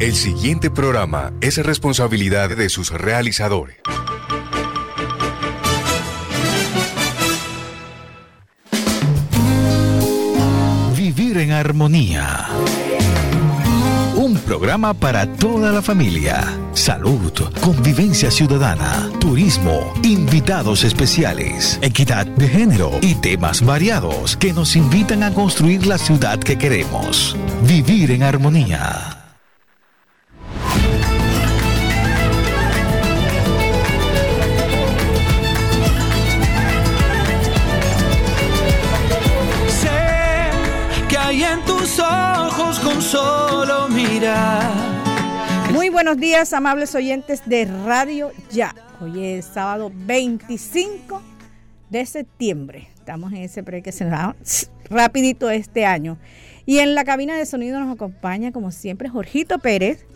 El siguiente programa es responsabilidad de sus realizadores. Vivir en armonía. Un programa para toda la familia. Salud, convivencia ciudadana, turismo, invitados especiales, equidad de género y temas variados que nos invitan a construir la ciudad que queremos. Vivir en armonía. Solo mirar. Muy buenos días, amables oyentes de Radio Ya. Hoy es sábado 25 de septiembre. Estamos en ese pre que se va rapidito este año. Y en la cabina de sonido nos acompaña, como siempre, Jorgito Pérez.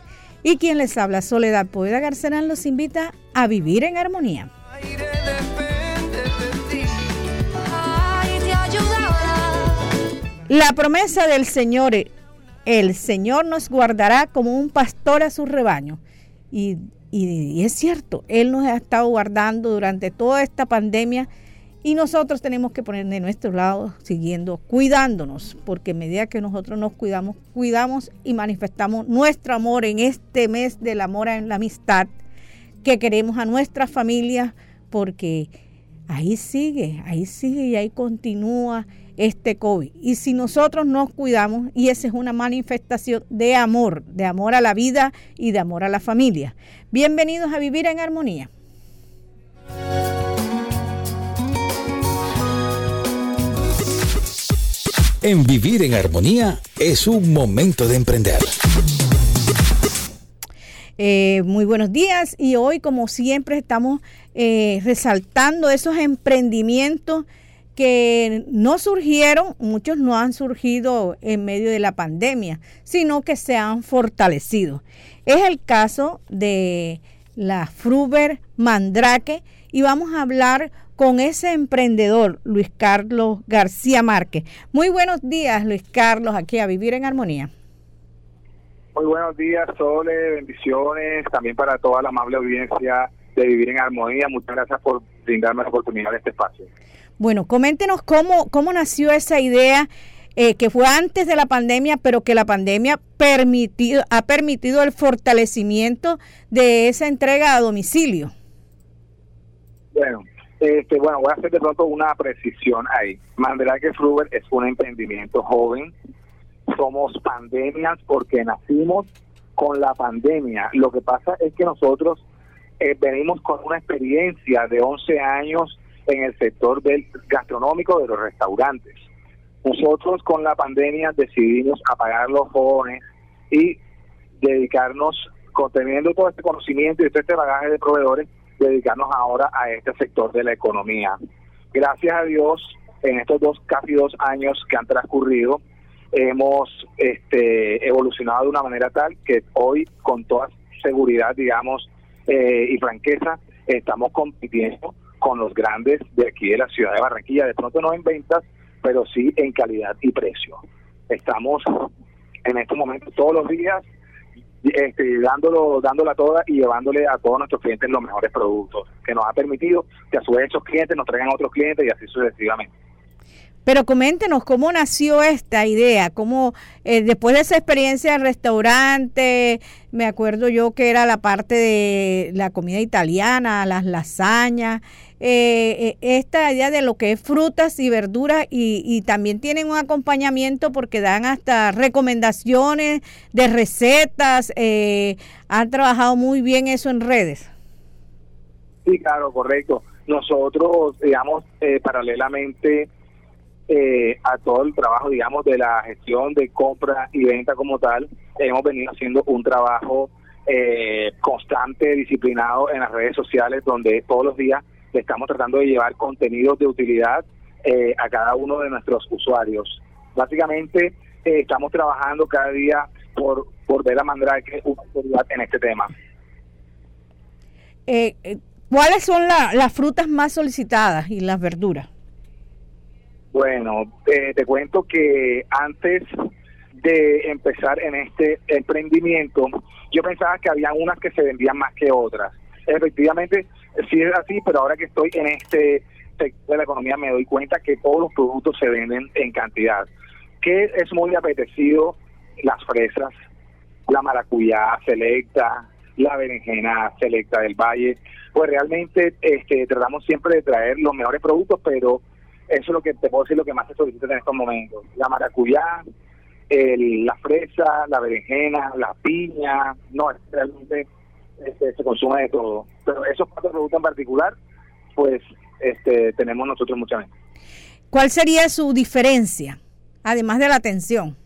Y quien les habla, Soledad Poeda Garcerán, los invita a vivir en armonía. La promesa del Señor el Señor nos guardará como un pastor a su rebaño. Y, es cierto, Él nos ha estado guardando durante toda esta pandemia y nosotros tenemos que poner de nuestro lado, siguiendo, cuidándonos, porque a medida que nosotros nos cuidamos, cuidamos y manifestamos nuestro amor en este mes del amor en la amistad, que queremos a nuestra familia, porque ahí sigue, ahí sigue y ahí continúa este COVID. Y si nosotros nos cuidamos, y esa es una manifestación de amor, de amor a la vida y de amor a la familia. Bienvenidos a Vivir en Armonía. En Vivir en Armonía es un momento de emprender. Eh, muy buenos días y hoy como siempre estamos eh, resaltando esos emprendimientos que no surgieron, muchos no han surgido en medio de la pandemia, sino que se han fortalecido. Es el caso de la Fruber Mandrake y vamos a hablar con ese emprendedor, Luis Carlos García Márquez. Muy buenos días, Luis Carlos, aquí a Vivir en Armonía. Muy buenos días, Sole, bendiciones también para toda la amable audiencia de Vivir en Armonía. Muchas gracias por brindarme la oportunidad de este espacio. Bueno, coméntenos cómo, cómo nació esa idea eh, que fue antes de la pandemia, pero que la pandemia permitido, ha permitido el fortalecimiento de esa entrega a domicilio. Bueno, este, bueno, voy a hacer de pronto una precisión ahí. que Fruber es un emprendimiento joven. Somos pandemias porque nacimos con la pandemia. Lo que pasa es que nosotros eh, venimos con una experiencia de 11 años en el sector del gastronómico de los restaurantes. Nosotros con la pandemia decidimos apagar los jóvenes y dedicarnos, conteniendo todo este conocimiento y todo este bagaje de proveedores, dedicarnos ahora a este sector de la economía. Gracias a Dios, en estos dos casi dos años que han transcurrido, hemos este, evolucionado de una manera tal que hoy, con toda seguridad, digamos, eh, y franqueza, estamos compitiendo con los grandes de aquí de la ciudad de Barranquilla, de pronto no en ventas, pero sí en calidad y precio. Estamos en estos momentos todos los días este, dándolo, dándola toda y llevándole a todos nuestros clientes los mejores productos, que nos ha permitido que a su vez esos clientes nos traigan otros clientes y así sucesivamente. Pero coméntenos cómo nació esta idea, cómo eh, después de esa experiencia de restaurante, me acuerdo yo que era la parte de la comida italiana, las lasañas, eh, eh, esta idea de lo que es frutas y verduras y, también tienen un acompañamiento porque dan hasta recomendaciones de recetas, eh, han trabajado muy bien eso en redes. Sí, claro, correcto. Nosotros, digamos, paralelamente a todo el trabajo, digamos, de la gestión de compra y venta como tal, hemos venido haciendo un trabajo constante, disciplinado en las redes sociales, donde todos los días estamos tratando de llevar contenidos de utilidad eh, a cada uno de nuestros usuarios. Básicamente eh, estamos trabajando cada día por, por ver a Mandrake una utilidad en este tema. Eh, ¿Cuáles son las frutas más solicitadas y las verduras? Bueno, te cuento que antes de empezar en este emprendimiento, yo pensaba que había unas que se vendían más que otras. Efectivamente, sí es así, pero ahora que estoy en este sector de la economía me doy cuenta que todos los productos se venden en cantidad. Que es muy apetecido las fresas, la maracuyá selecta, la berenjena selecta del valle. Pues realmente este, tratamos siempre de traer los mejores productos, pero eso es lo que te puedo decir lo que más se solicita en estos momentos. La maracuyá, el, la fresa, la berenjena, la piña, no, realmente este, se consume de todo. Pero esos cuatro productos en particular, pues este, tenemos nosotros mucha gente. ¿Cuál sería su diferencia, además de la atención?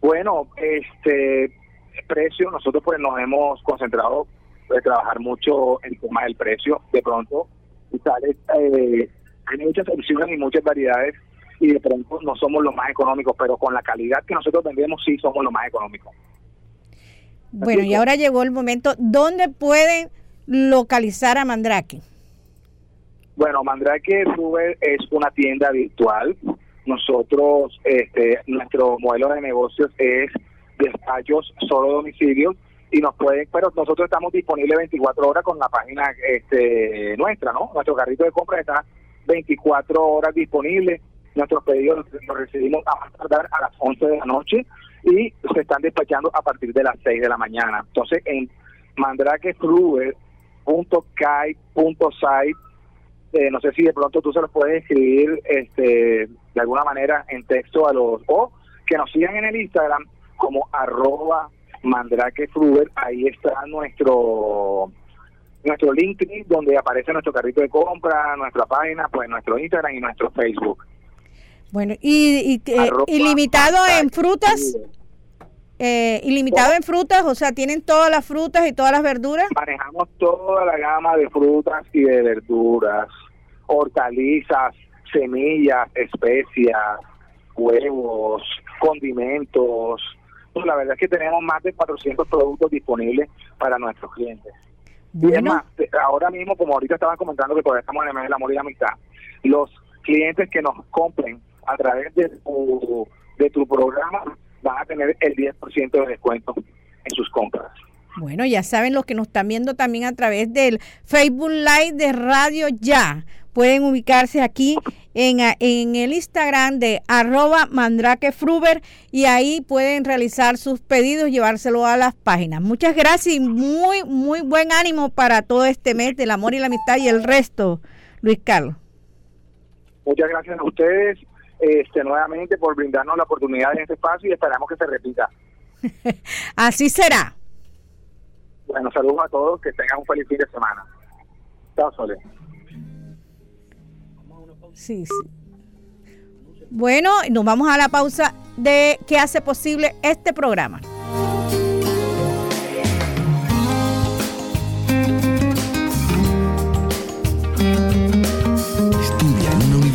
Bueno, este precio, nosotros pues nos hemos concentrado en trabajar mucho en el tema del precio. De pronto, eh, hay muchas opciones y muchas variedades y de pronto no somos los más económicos, pero con la calidad que nosotros vendemos sí somos los más económicos. Bueno, y ahora llegó el momento, ¿dónde pueden localizar a Mandrake? Bueno, Mandrake Ruber es una tienda virtual. Nosotros, este, nuestro modelo de negocios es despachos solo domicilios y nos pueden, pero nosotros estamos disponibles 24 horas con la página este, nuestra, ¿no? Nuestro carrito de compra está 24 horas disponible. Nuestros pedidos los recibimos a más tardar a las 11 de la noche y se están despachando a partir de las 6 de la mañana. Entonces, en mandrakefluver.kai.site, eh, no sé si de pronto tú se los puedes escribir este, de alguna manera en texto a los, o que nos sigan en el Instagram como arroba mandrakefluver, ahí está nuestro nuestro LinkedIn donde aparece nuestro carrito de compra, nuestra página, pues nuestro Instagram y nuestro Facebook. Bueno, y, ilimitado en frutas, eh, ilimitado en frutas, o sea, tienen todas las frutas y todas las verduras. Manejamos toda la gama de frutas y de verduras, hortalizas, semillas, especias, huevos, condimentos. Pues la verdad es que tenemos más de 400 productos disponibles para nuestros clientes. Y además, ahora mismo, como ahorita estaban comentando que todavía estamos en el mes del amor y la amistad, los clientes que nos compren a través de tu, de tu programa van a tener el 10% de descuento en sus compras. Bueno, ya saben los que nos están viendo también a través del Facebook Live de Radio Ya. Pueden ubicarse aquí en, en el Instagram de arroba mandrakefruber y ahí pueden realizar sus pedidos, llevárselo a las páginas. Muchas gracias y muy, muy buen ánimo para todo este mes del amor y la amistad y el resto, Luis Carlos. Muchas gracias a ustedes este, nuevamente por brindarnos la oportunidad en este espacio y esperamos que se repita. Así será. Bueno, saludos a todos, que tengan un feliz fin de semana. Chao, Sole. Sí, sí. Bueno, nos vamos a la pausa de qué hace posible este programa.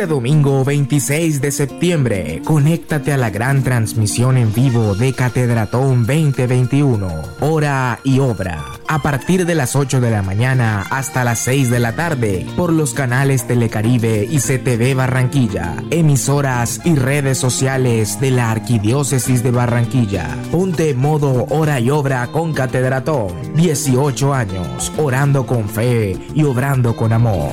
Este domingo 26 de septiembre, conéctate a la gran transmisión en vivo de Catedratón 2021, hora y obra, a partir de las 8 de la mañana hasta las 6 de la tarde, por los canales Telecaribe y CTV Barranquilla, emisoras y redes sociales de la Arquidiócesis de Barranquilla. Ponte modo hora y obra con Catedratón, 18 años, orando con fe y obrando con amor.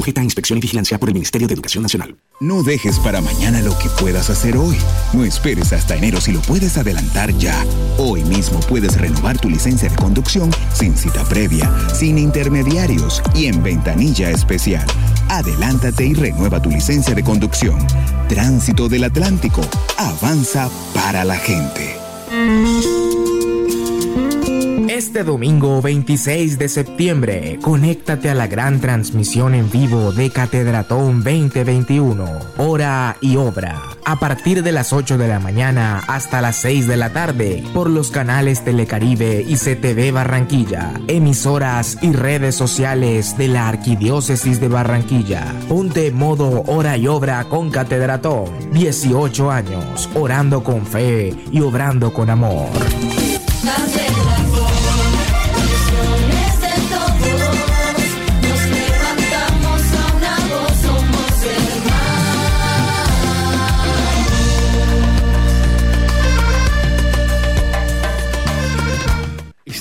sujeta a inspección y vigilancia por el Ministerio de Educación Nacional. No dejes para mañana lo que puedas hacer hoy. No esperes hasta enero si lo puedes adelantar ya. Hoy mismo puedes renovar tu licencia de conducción sin cita previa, sin intermediarios y en ventanilla especial. Adelántate y renueva tu licencia de conducción. Tránsito del Atlántico. Avanza para la gente. Este domingo 26 de septiembre, conéctate a la gran transmisión en vivo de Catedratón 2021, hora y obra, a partir de las 8 de la mañana hasta las 6 de la tarde, por los canales Telecaribe y CTV Barranquilla, emisoras y redes sociales de la Arquidiócesis de Barranquilla. Ponte modo hora y obra con Catedratón, 18 años, orando con fe y obrando con amor.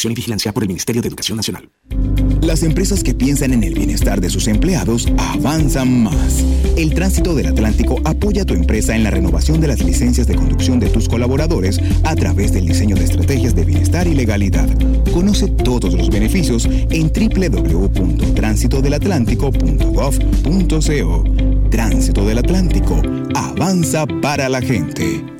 Inspección y vigilancia por el Ministerio de Educación Nacional. Las empresas que piensan en el bienestar de sus empleados avanzan más. El Tránsito del Atlántico apoya a tu empresa en la renovación de las licencias de conducción de tus colaboradores a través del diseño de estrategias de bienestar y legalidad. Conoce todos los beneficios en www.tránsitodelatlántico.gov.co. Tránsito del Atlántico. Avanza para la gente.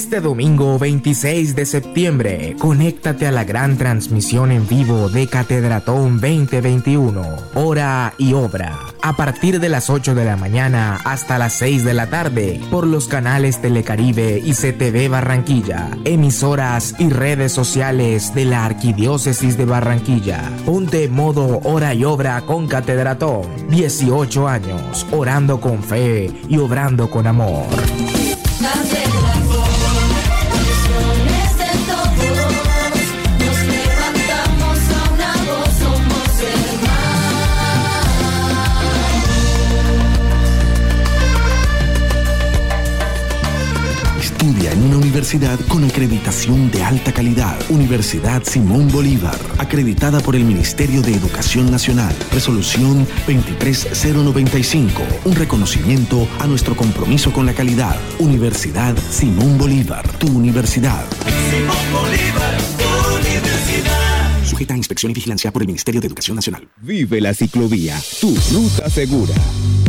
Este domingo 26 de septiembre, conéctate a la gran transmisión en vivo de Catedratón 2021, hora y obra, a partir de las 8 de la mañana hasta las 6 de la tarde, por los canales Telecaribe y CTV Barranquilla, emisoras y redes sociales de la Arquidiócesis de Barranquilla. Ponte modo hora y obra con Catedratón, 18 años, orando con fe y obrando con amor. Universidad con acreditación de alta calidad. Universidad Simón Bolívar, acreditada por el Ministerio de Educación Nacional. Resolución 23095, un reconocimiento a nuestro compromiso con la calidad. Universidad Simón Bolívar, tu universidad. Simón Bolívar, tu universidad. Sujeta a inspección y vigilancia por el Ministerio de Educación Nacional. Vive la ciclovía, tu ruta segura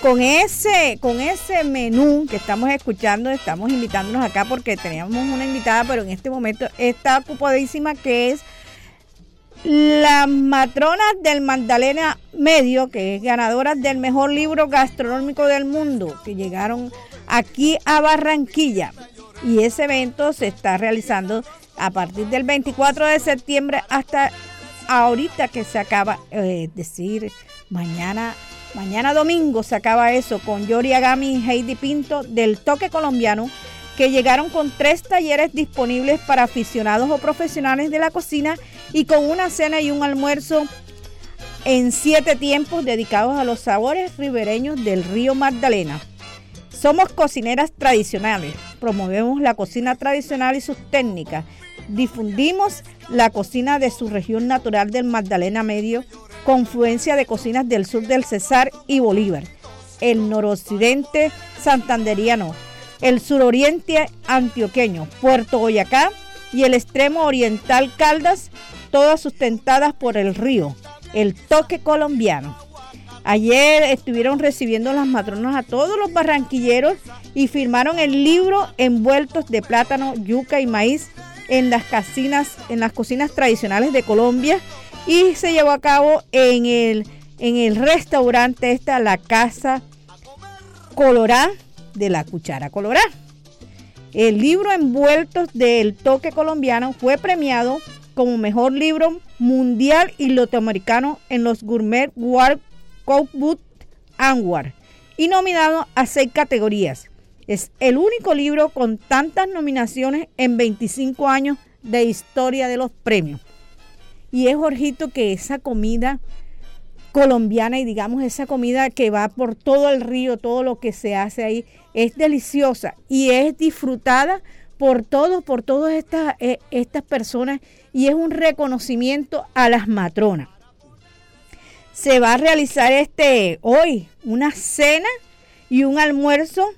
Con ese, con ese menú que estamos escuchando, estamos invitándonos acá porque teníamos una invitada, pero en este momento está ocupadísima, que es la matrona del Magdalena Medio, que es ganadora del mejor libro gastronómico del mundo, que llegaron aquí a Barranquilla. Y ese evento se está realizando a partir del 24 de septiembre hasta ahorita que se acaba, eh, es decir, mañana, mañana domingo se acaba eso con Yori Agami y Heidi Pinto del Toque Colombiano que llegaron con tres talleres disponibles para aficionados o profesionales de la cocina y con una cena y un almuerzo en siete tiempos dedicados a los sabores ribereños del río Magdalena. Somos cocineras tradicionales, promovemos la cocina tradicional y sus técnicas, difundimos la cocina de su región natural del Magdalena Medio, confluencia de cocinas del sur del Cesar y Bolívar, el noroccidente santanderiano, el suroriente antioqueño, Puerto Boyacá y el extremo oriental Caldas, todas sustentadas por el río, el toque colombiano. Ayer estuvieron recibiendo las matronas a todos los barranquilleros y firmaron el libro Envueltos de plátano, yuca y maíz en las cocinas, en las cocinas tradicionales de Colombia y se llevó a cabo en el, en el restaurante esta, la Casa Colorá de la Cuchara Colorá. El libro Envueltos del Toque Colombiano fue premiado como mejor libro mundial y latinoamericano en los Gourmet World Cookbook Award y nominado a seis categorías. Es el único libro con tantas nominaciones en 25 años de historia de los premios. Y es Jorgito que esa comida colombiana y digamos esa comida que va por todo el río, todo lo que se hace ahí, es deliciosa y es disfrutada por todos, por todas estas, eh, estas personas y es un reconocimiento a las matronas. Se va a realizar este hoy una cena y un almuerzo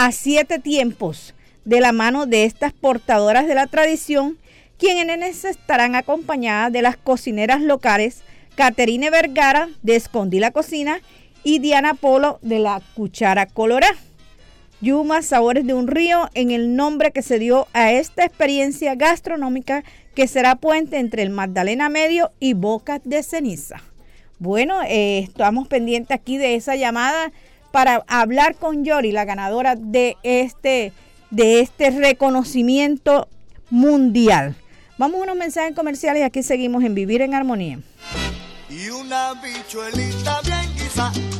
a siete tiempos de la mano de estas portadoras de la tradición, quienes estarán acompañadas de las cocineras locales Caterine Vergara de Escondí la Cocina y Diana Polo de la Cuchara Colorá. Yuma Sabores de un Río en el nombre que se dio a esta experiencia gastronómica que será puente entre el Magdalena Medio y Boca de Ceniza. Bueno, eh, estamos pendientes aquí de esa llamada para hablar con Yori, la ganadora de este, de este reconocimiento mundial. Vamos a unos mensajes comerciales y aquí seguimos en Vivir en Armonía. Y una bichuelita bien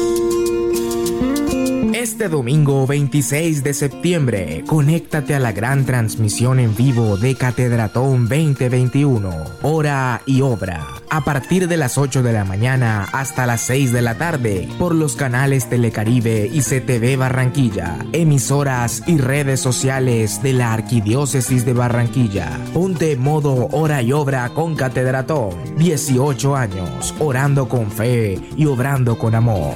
Este domingo 26 de septiembre, conéctate a la gran transmisión en vivo de Catedratón 2021, hora y obra, a partir de las 8 de la mañana hasta las 6 de la tarde, por los canales Telecaribe y CTV Barranquilla, emisoras y redes sociales de la Arquidiócesis de Barranquilla. Ponte modo hora y obra con Catedratón, 18 años, orando con fe y obrando con amor.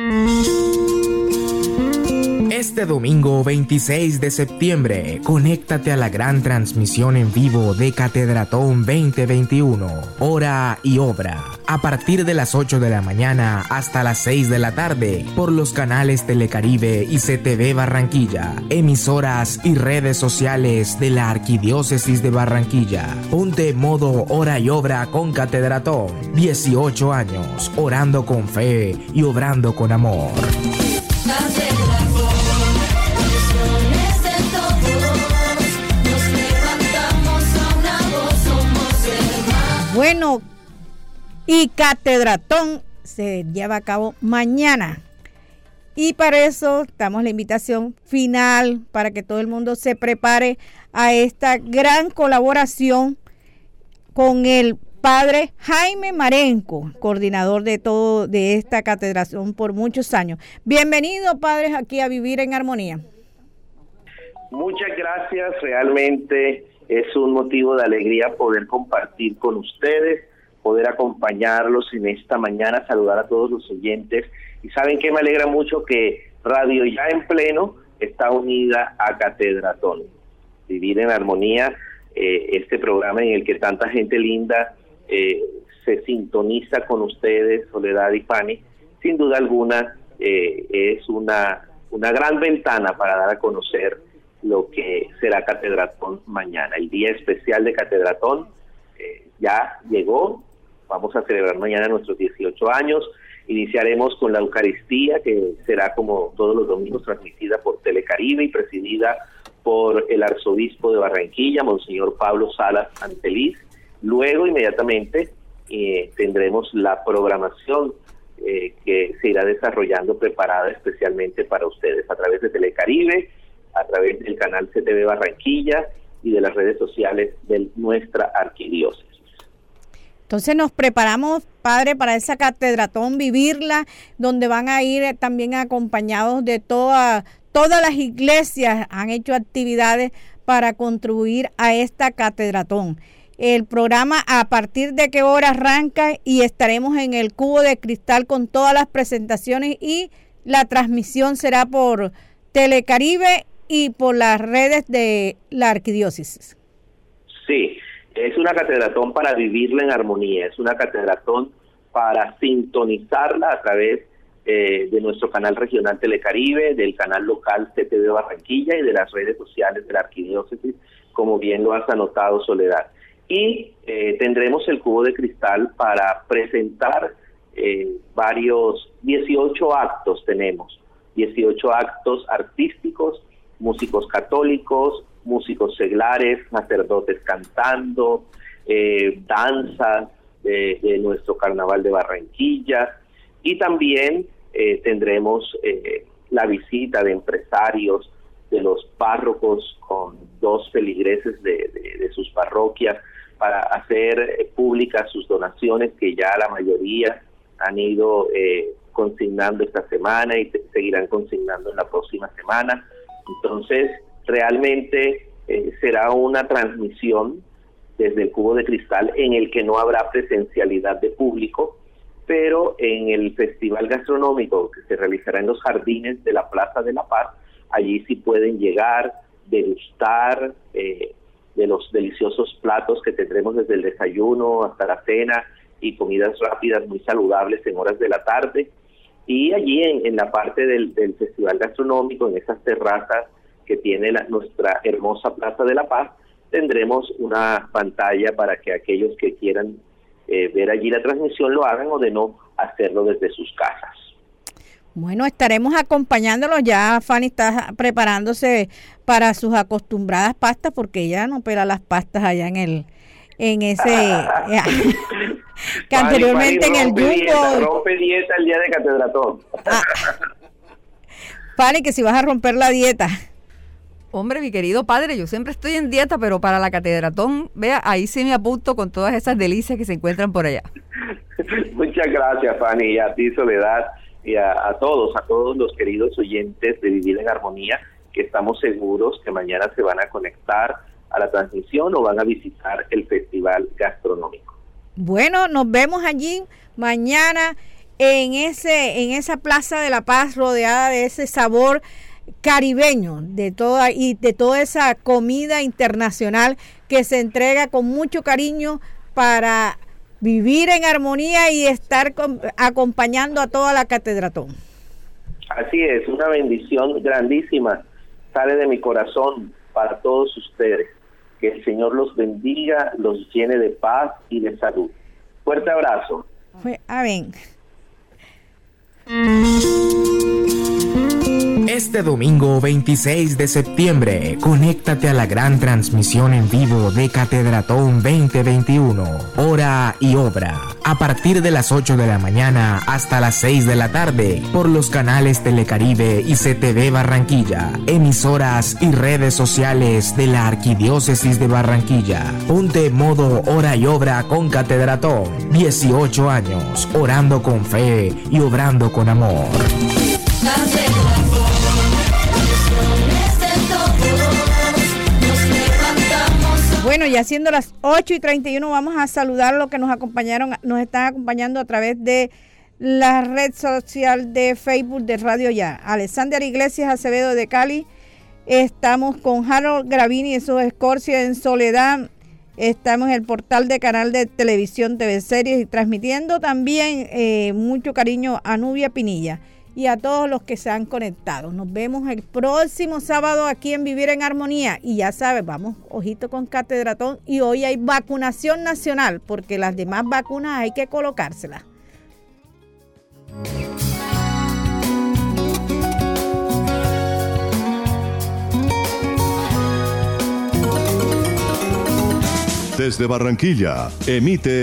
Este domingo 26 de septiembre, conéctate a la gran transmisión en vivo de Catedratón 2021, hora y obra, a partir de las 8 de la mañana hasta las 6 de la tarde, por los canales Telecaribe y CTV Barranquilla, emisoras y redes sociales de la Arquidiócesis de Barranquilla. Ponte modo hora y obra con Catedratón, 18 años, orando con fe y obrando con amor. Bueno, y Catedratón se lleva a cabo mañana. Y para eso damos la invitación final para que todo el mundo se prepare a esta gran colaboración con el padre Jaime Marenco, coordinador de todo de esta catedración por muchos años. Bienvenido, padres, aquí a Vivir en Armonía. Muchas gracias, realmente es un motivo de alegría poder compartir con ustedes, poder acompañarlos en esta mañana, saludar a todos los oyentes. Y saben que me alegra mucho que Radio Ya en Pleno está unida a Catedratón. Vivir en Armonía, eh, este programa en el que tanta gente linda eh, se sintoniza con ustedes, Soledad y Fanny, sin duda alguna eh, es una, una gran ventana para dar a conocer lo que será Catedratón mañana. El día especial de Catedratón eh, ya llegó, vamos a celebrar mañana nuestros 18 años, iniciaremos con la Eucaristía, que será como todos los domingos transmitida por Telecaribe y presidida por el arzobispo de Barranquilla, Monseñor Pablo Salas Anteliz. Luego, inmediatamente, eh, tendremos la programación eh, que se irá desarrollando preparada especialmente para ustedes a través de Telecaribe, a través del canal CTV Barranquilla y de las redes sociales de nuestra arquidiócesis. Entonces nos preparamos, padre, para esa catedratón, vivirla, donde van a ir eh, también acompañados de toda, todas las iglesias, han hecho actividades para contribuir a esta catedratón. El programa a partir de qué hora arranca y estaremos en el cubo de cristal con todas las presentaciones y la transmisión será por Telecaribe y por las redes de la arquidiócesis. Sí, es una catedratón para vivirla en armonía, es una catedratón para sintonizarla a través eh, de nuestro canal regional Telecaribe, del canal local CTV Barranquilla y de las redes sociales de la arquidiócesis, como bien lo has anotado Soledad. Y eh, tendremos el cubo de cristal para presentar eh, varios, 18 actos tenemos, 18 actos artísticos, músicos católicos, músicos seglares, sacerdotes cantando, eh, danzas de, nuestro carnaval de Barranquilla y también eh, tendremos eh, la visita de empresarios, de los párrocos con dos feligreses de, de- sus parroquias para hacer eh, públicas sus donaciones que ya la mayoría han ido eh, consignando esta semana y seguirán consignando en la próxima semana. Entonces, realmente eh, será una transmisión desde el cubo de cristal en el que no habrá presencialidad de público, pero en el festival gastronómico que se realizará en los jardines de la Plaza de la Paz, allí sí pueden llegar, degustar eh, de los deliciosos platos que tendremos desde el desayuno hasta la cena y comidas rápidas muy saludables en horas de la tarde. Y allí en, en la parte del, del festival gastronómico, en esas terrazas que tiene la- nuestra hermosa Plaza de la Paz, tendremos una pantalla para que aquellos que quieran eh, ver allí la transmisión lo hagan o de no hacerlo desde sus casas. Bueno, estaremos acompañándolos. Ya Fanny está preparándose para sus acostumbradas pastas porque ella no pela las pastas allá en el en ese que anteriormente en el dieta, jumbo rompe dieta el día de catedratón. Fanny que si vas a romper la dieta Hombre, mi querido padre, yo siempre estoy en dieta, pero para la catedratón, vea, ahí sí me apunto con todas esas delicias que se encuentran por allá. Muchas gracias, Fanny, y a ti, Soledad, y a, a todos, a todos los queridos oyentes de Vivir en Armonía, que estamos seguros que mañana se van a conectar a la transmisión o van a visitar el festival gastronómico. Bueno, nos vemos allí mañana en ese en esa Plaza de la Paz rodeada de ese sabor caribeño de toda y de toda esa comida internacional que se entrega con mucho cariño para vivir en armonía y estar acompañando a toda la catedratón. Así es, una bendición grandísima sale de mi corazón para todos ustedes. Que el Señor los bendiga, los llene de paz y de salud. Fuerte abrazo. Amén. Este domingo 26 de septiembre, conéctate a la gran transmisión en vivo de Catedratón 2021, hora y obra, a partir de las 8 de la mañana hasta las 6 de la tarde, por los canales Telecaribe y CTV Barranquilla, emisoras y redes sociales de la Arquidiócesis de Barranquilla. Ponte modo hora y obra con Catedratón, 18 años, orando con fe y obrando con amor. Bueno, y haciendo las 8 y 31 vamos a saludar a los que nos acompañaron, nos están acompañando a través de la red social de Facebook de Radio Ya. Alexander Iglesias Acevedo de Cali. Estamos con Harold Gravini, eso es Escorcia en Soledad. Estamos en el portal de canal de televisión TV Series y transmitiendo también eh, mucho cariño a Nubia Pinilla y a todos los que se han conectado. Nos vemos el próximo sábado aquí en Vivir en Armonía. Y ya sabes, vamos, ojito con Catedratón. Y hoy hay vacunación nacional, porque las demás vacunas hay que colocárselas. Desde Barranquilla, emite